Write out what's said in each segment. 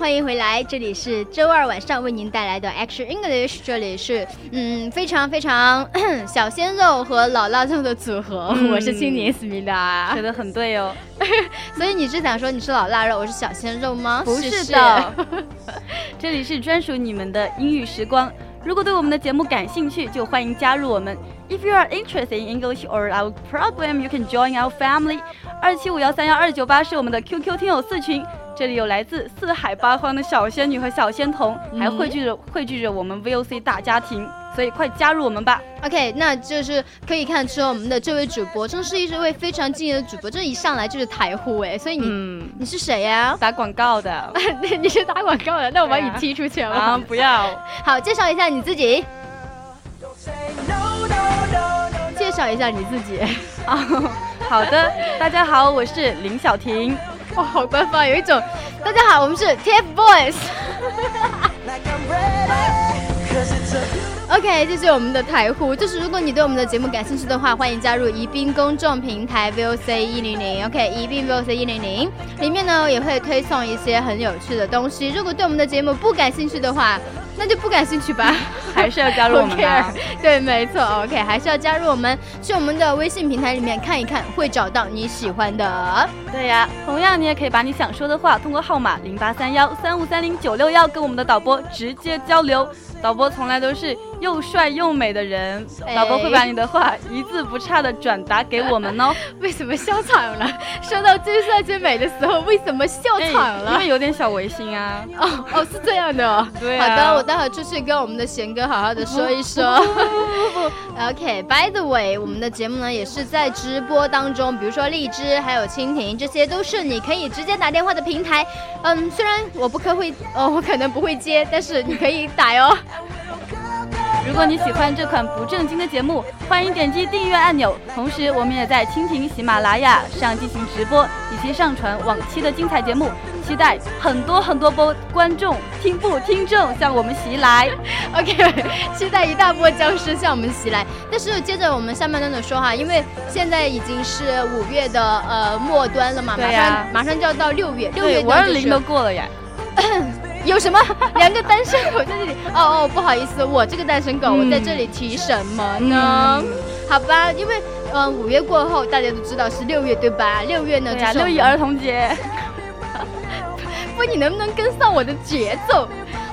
欢迎回来，这里是周二晚上为您带来的 Action English，这里是嗯非常非常 小鲜肉和老腊肉的组合，我是青年思密达，觉得很对哦，所以你是想说你是老腊肉，我是小鲜肉吗？不是的，这里是专属你们的英语时光，如果对我们的节目感兴趣，就欢迎加入我们。If you are interested in English or our program, you can join our family。二七五幺三幺二九八是我们的 QQ 听友四群。这里有来自四海八荒的小仙女和小仙童，还汇聚着汇聚着我们 VOC 大家庭，所以快加入我们吧。OK，那就是可以看出我们的这位主播，真是一位非常敬业的主播，这一上来就是台呼哎，所以你你是谁呀？打广告的，你是打广告的，那我把你踢出去了啊！不要，好，介绍一下你自己，介绍一下你自己啊。好的，大家好，我是林小婷。哇，好官方，有一种。大家好，我们是 TFBOYS。OK，这是我们的台呼。就是如果你对我们的节目感兴趣的话，欢迎加入宜宾公众平台 VOC 一零零。OK，宜宾 VOC 一零零里面呢也会推送一些很有趣的东西。如果对我们的节目不感兴趣的话，那就不感兴趣吧，还是要加入 我们。对，没错。OK，还是要加入我们，去我们的微信平台里面看一看，会找到你喜欢的。对呀，同样你也可以把你想说的话通过号码零八三幺三五三零九六幺跟我们的导播直接交流。导播从来都是又帅又美的人，导播会把你的话一字不差的转达给我们哦。为什么笑场了？说到最帅最美的时候，为什么笑场了？因为有点小违心啊。哦哦，是这样的。对好的，我待会出去跟我们的贤哥好好的说一说。OK，By the way，我们的节目呢也是在直播当中，比如说荔枝还有蜻蜓，这些都是你可以直接打电话的平台。嗯，虽然我不可会，哦，我可能不会接，但是你可以打哟。如果你喜欢这款不正经的节目，欢迎点击订阅按钮。同时，我们也在蜻蜓、喜马拉雅上进行直播，以及上传往期的精彩节目。期待很多很多波观众、听不听众向我们袭来。OK，期待一大波僵尸向我们袭来。但是接着我们下半段的说哈，因为现在已经是五月的呃末端了嘛，马上马上就要到六月，六月五二零都过了呀。有什么？两个单身狗在这里？哦哦，不好意思，我这个单身狗，我在这里提什么呢？好吧，因为嗯，五月过后大家都知道是六月对吧？六月呢就是六一儿童节。不，你能不能跟上我的节奏？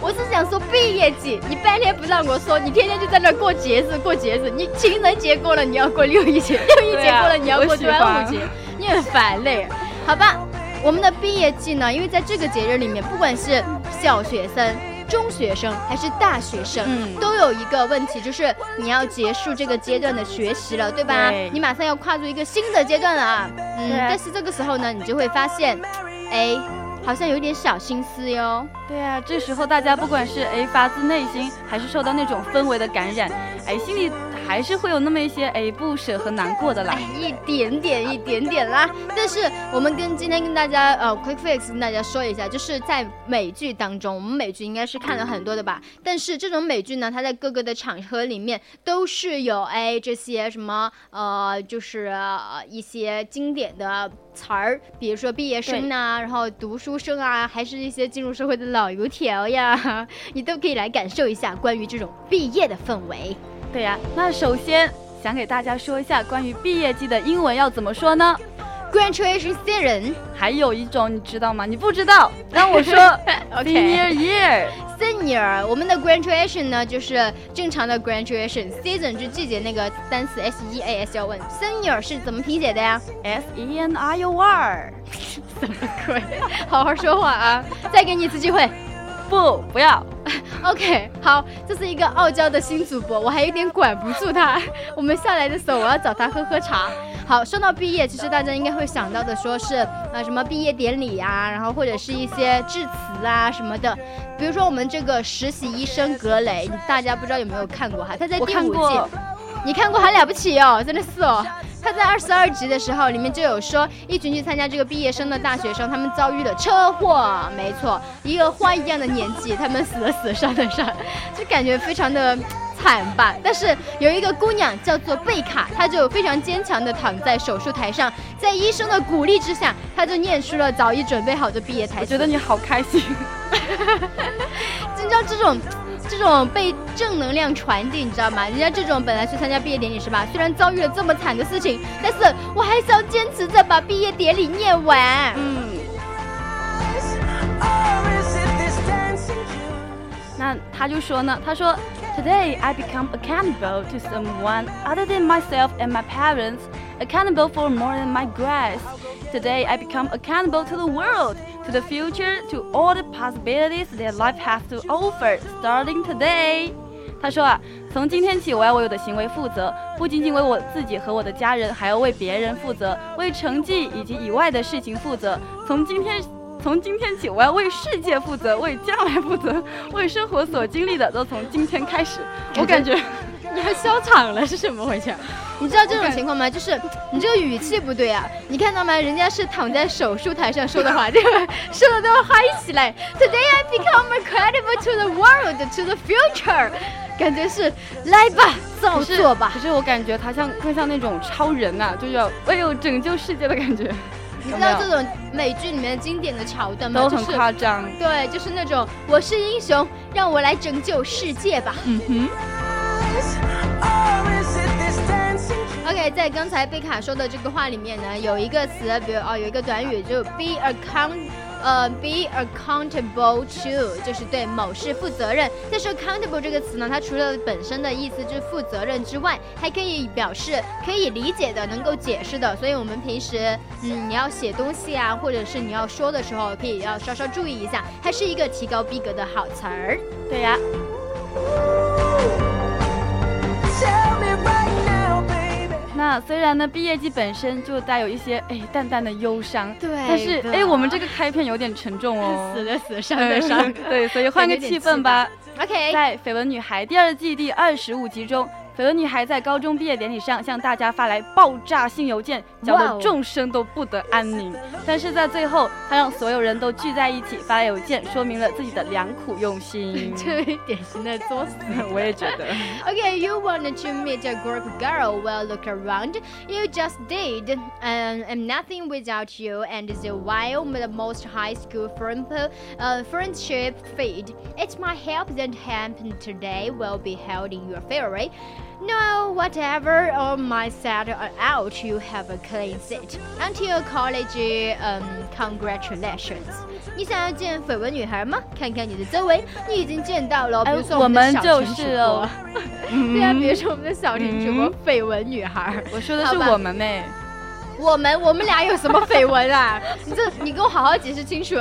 我是想说毕业季，你半天不让我说，你天天就在那过节日过节日。你情人节过了，你要过六一节；六一节过了，你要过端午节，你很烦嘞。好吧。我们的毕业季呢？因为在这个节日里面，不管是小学生、中学生还是大学生，都有一个问题，就是你要结束这个阶段的学习了，对吧？你马上要跨入一个新的阶段了啊！嗯，但是这个时候呢，你就会发现，哎，好像有点小心思哟。对啊，这时候大家不管是哎发自内心，还是受到那种氛围的感染，哎，心里。还是会有那么一些哎不舍和难过的啦，一点点一点点啦。但是我们跟今天跟大家呃 quick fix 跟大家说一下，就是在美剧当中，我们美剧应该是看了很多的吧。但是这种美剧呢，它在各个的场合里面都是有哎这些什么呃，就是一些经典的词儿，比如说毕业生呐，然后读书生啊，还是一些进入社会的老油条呀，你都可以来感受一下关于这种毕业的氛围。对呀，那首先想给大家说一下关于毕业季的英文要怎么说呢？Graduation season。还有一种你知道吗？你不知道，让我说。Senior year。Senior，我们的 graduation 呢就是正常的 graduation，season 是季节那个单词 S E A S 要问，Senior 是怎么拼写的呀？S E N I O R。什么鬼？好好说话啊！再给你一次机会。不，不要。OK，好，这是一个傲娇的新主播，我还有点管不住他。我们下来的时候，我要找他喝喝茶。好，说到毕业，其实大家应该会想到的，说是啊什么毕业典礼啊，然后或者是一些致辞啊什么的。比如说我们这个实习医生格雷，大家不知道有没有看过哈？他在第五季，你看过还了不起哦，真的是哦。他在二十二集的时候，里面就有说，一群去参加这个毕业生的大学生，他们遭遇了车祸。没错，一个花一样的年纪，他们死的死伤的伤，就感觉非常的。惨吧！但是有一个姑娘叫做贝卡，她就非常坚强的躺在手术台上，在医生的鼓励之下，她就念出了早已准备好的毕业台词。我觉得你好开心，你知道这种这种被正能量传递，你知道吗？人家这种本来去参加毕业典礼是吧？虽然遭遇了这么惨的事情，但是我还是要坚持着把毕业典礼念完。嗯。那他就说呢，他说。Today, I become accountable to someone other than myself and my parents, accountable for more than my grades. Today, I become accountable to the world, to the future, to all the possibilities that life has to offer. Starting today，他说啊，从今天起，我要为我的行为负责，不仅仅为我自己和我的家人，还要为别人负责，为成绩以及以外的事情负责。从今天。从今天起，我要为世界负责，为将来负责，为生活所经历的都从今天开始。我感觉你还笑场了，是什么回事？你知道这种情况吗？就是你这个语气不对啊！你看到吗？人家是躺在手术台上说的话，这个？说的都要嗨起来。Today I become incredible to the world, to the future。感觉是来吧，造作吧。可是我感觉他像更像那种超人啊，就是要为有拯救世界的感觉。你知道这种美剧里面经典的桥段吗？都很夸张。对，就是那种我是英雄，让我来拯救世界吧。嗯哼。OK，在刚才贝卡说的这个话里面呢，有一个词，比如哦，有一个短语，就 be account。呃，be accountable to 就是对某事负责任。但是 accountable 这个词呢，它除了本身的意思就是负责任之外，还可以表示可以理解的、能够解释的。所以我们平时，嗯，你要写东西啊，或者是你要说的时候，可以要稍稍注意一下，还是一个提高逼格的好词儿。对呀。那虽然呢，毕业季本身就带有一些哎淡淡的忧伤，对，但是哎，我们这个开篇有点沉重哦，死的死，伤的伤，对，所以换个气氛吧。OK，在《绯闻女孩》第二季第二十五集中。绯闻女孩在高中毕业典礼上向大家发来爆炸性邮件，搅得众生都不得安宁。但是在最后，她让所有人都聚在一起发来邮件，说明了自己的良苦用心。这典型的作死，我也觉得。Okay, you wanted to meet a group girl. Well, look around. You just did. And I'm nothing without you. And the while the most high school friend, uh, friendship fade. It's my help that happened today will be held in your favor. No, whatever on my side out, you have a clean seat until college. Um, congratulations. 你想要见绯闻女孩吗？看看你的周围，你已经见到了。比如说我们的小婷主播，对啊，比如说我们的小婷主播绯闻女孩。我说的是我们呢。我们我们俩有什么绯闻啊？你这你给我好好解释清楚，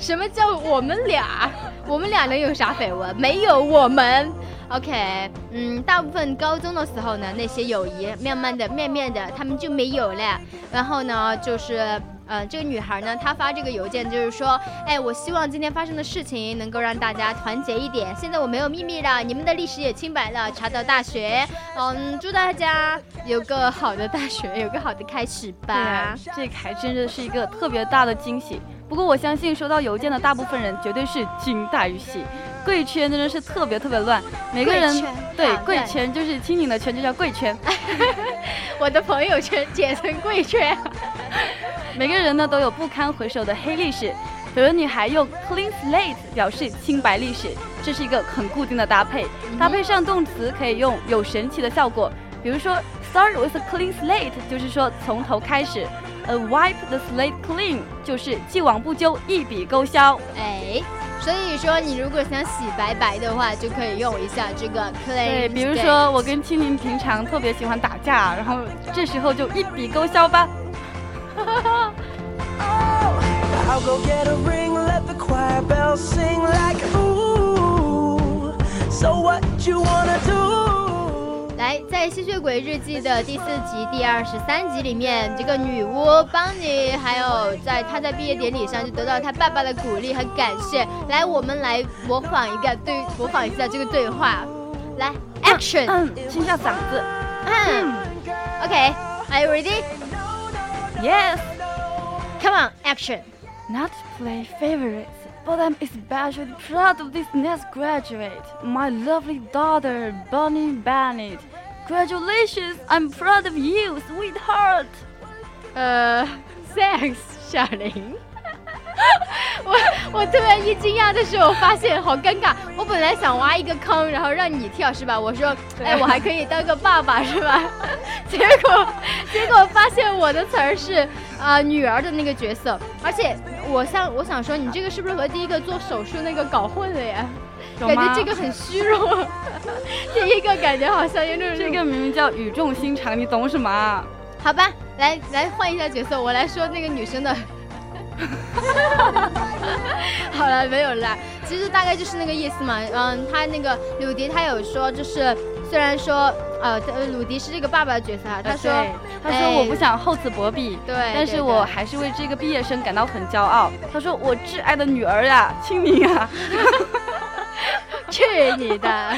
什么叫我们俩？我们俩能有啥绯闻？没有我们。OK，嗯，大部分高中的时候呢，那些友谊慢慢的、慢慢的，他们就没有了。然后呢，就是，呃，这个女孩呢，她发这个邮件就是说，哎，我希望今天发生的事情能够让大家团结一点。现在我没有秘密了，你们的历史也清白了，查到大学。嗯，祝大家有个好的大学，有个好的开始吧。这还真的是一个特别大的惊喜。不过我相信收到邮件的大部分人绝对是惊大于喜。贵圈真的是特别特别乱，每个人对贵圈就是亲情的圈就叫贵圈 我的朋友圈简称贵圈。每个人呢都有不堪回首的黑历史，有的女孩用 clean slate 表示清白历史，这是一个很固定的搭配，搭配上动词可以用有神奇的效果，比如说 start with a clean slate 就是说从头开始，a wipe the slate clean 就是既往不咎，一笔勾销。哎。所以说，你如果想洗白白的话，就可以用一下这个 clean。对，比如说我跟青柠平常特别喜欢打架，然后这时候就一笔勾销吧。来，在《吸血鬼日记》的第四集第二十三集里面，这个女巫邦尼还有在她在毕业典礼上就得到她爸爸的鼓励和感谢。来，我们来模仿一个对模仿一下这个对话。来，action，嗯，清下嗓子。嗯，OK，Are you ready? Yes. Come on, action. Not play favorites, i'm especially proud of this next graduate, my lovely daughter, Bonnie Bennett. Congratulations! I'm proud of you, sweetheart! Uh, thanks, Xiaoling. 我我突然一惊讶的是我，发现好尴尬。我本来想挖一个坑，然后让你跳，是吧？我说，哎，我还可以当个爸爸，是吧？结果 结果发现我的词儿是啊、女儿的那个角色，而且我想我想说，你这个是不是和第一个做手术那个搞混了呀？感觉这个很虚弱，第一个感觉好像有那种这个明明叫语重心长，你懂什么啊？好吧，来来换一下角色，我来说那个女生的。好了，没有了，其实大概就是那个意思嘛。嗯，他那个鲁迪他有说，就是虽然说呃，呃鲁迪是这个爸爸的角色啊，他说对他说哎我不想厚此薄彼，对但是我还是为这个毕业生感到很骄傲。他说我挚爱的女儿呀，青柠啊，去你的，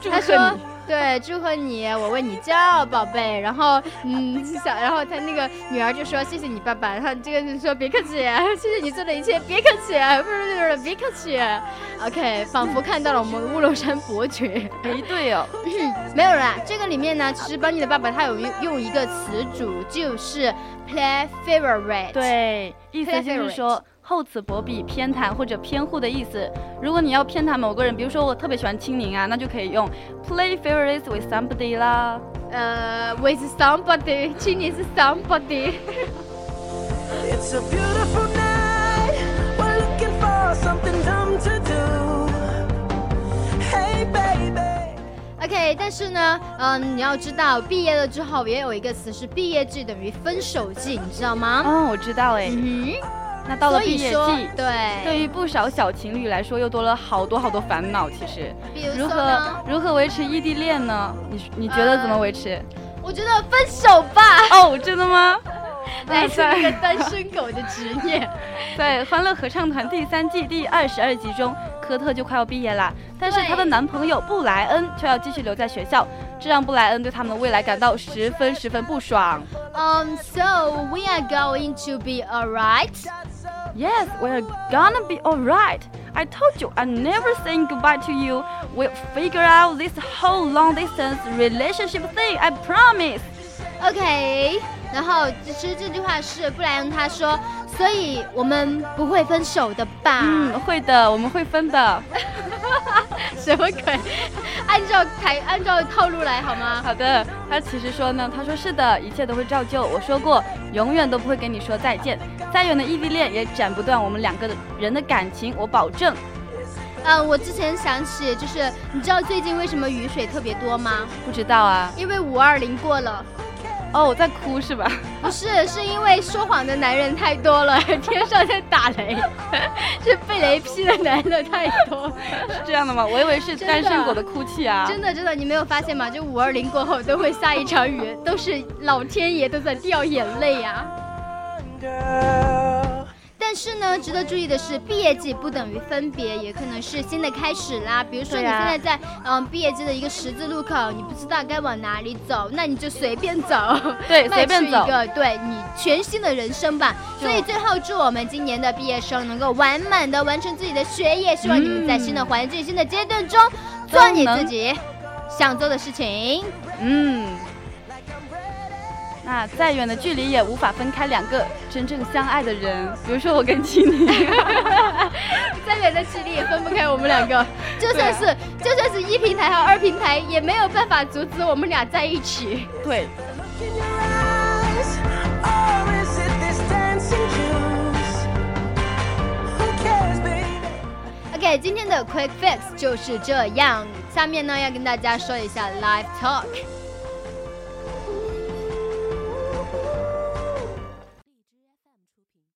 祝贺他说你。对，祝贺你，我为你骄傲，宝贝。然后，嗯，小，然后他那个女儿就说谢谢你爸爸，然后这个就说别客气，谢谢你做的一切，别客气，不是不是别客气。OK，仿佛看到了我们乌龙山伯爵。哎，对哦，没有啦，这个里面呢，其实邦尼的爸爸他有用用一个词组，就是 play favorite。，对，意思就是说厚此薄彼、偏袒或者偏护的意思。如果你要偏袒某个人，比如说我特别喜欢青柠啊，那就可以用 play favorites with somebody 啦。呃，with somebody，青柠是 somebody。It's a beautiful night. We're looking for something dumb to do. Hey, baby. OK，但是呢，嗯，你要知道，毕业了之后也有一个词是毕业季等于分手季，你知道吗？嗯，我知道哎。嗯那到了毕业季，对，对于不少小情侣来说，又多了好多好多烦恼。其实，比如如何，如何维持异地恋呢？你你觉得怎么维持？我觉得分手吧，哦，真的吗？来自一个单身狗的执念。在《欢乐合唱团》第三季第二十二集中，科特就快要毕业啦，但是她的男朋友布莱恩却要继续留在学校，这让布莱恩对他们的未来感到十分十分不爽。Um, so we are going to be alright. Yes, we're gonna be alright. I told you I'm never saying goodbye to you. We'll figure out this whole long distance relationship thing. I promise. OK，然后其实这句话是布莱恩他说，所以我们不会分手的吧？嗯，会的，我们会分的。什么鬼？按照台按照套路来好吗？好的，他其实说呢，他说是的，一切都会照旧。我说过，永远都不会跟你说再见。再远的异地恋也斩不断我们两个人的感情，我保证。嗯，我之前想起，就是你知道最近为什么雨水特别多吗？不知道啊？因为五二零过了。哦，我在哭是吧？不是，是因为说谎的男人太多了，天上在打雷，是被雷劈的男的太多。是这样的吗？我以为是单身狗的哭泣啊。真的真的，你没有发现吗？就五二零过后都会下一场雨，都是老天爷都在掉眼泪呀.但是呢，值得注意的是，毕业季不等于分别，也可能是新的开始啦。比如说你现在在嗯毕业季的一个十字路口，你不知道该往哪里走，那你就随便走，对迈 随便走出一个对你全新的人生吧。所以最后祝我们今年的毕业生能够完满的完成自己的学业，希望你们在新的环境、新的阶段中做你自己想做的事情。嗯。那再远的距离也无法分开两个真正相爱的人，比如说我跟青柠。再远的距离也分不开我们两个，就算是、啊就算是一平台和二平台，也没有办法阻止我们俩在一起。对? OK，今天的 Quick Fix 就是这样。下面呢要跟大家说一下 Live Talk。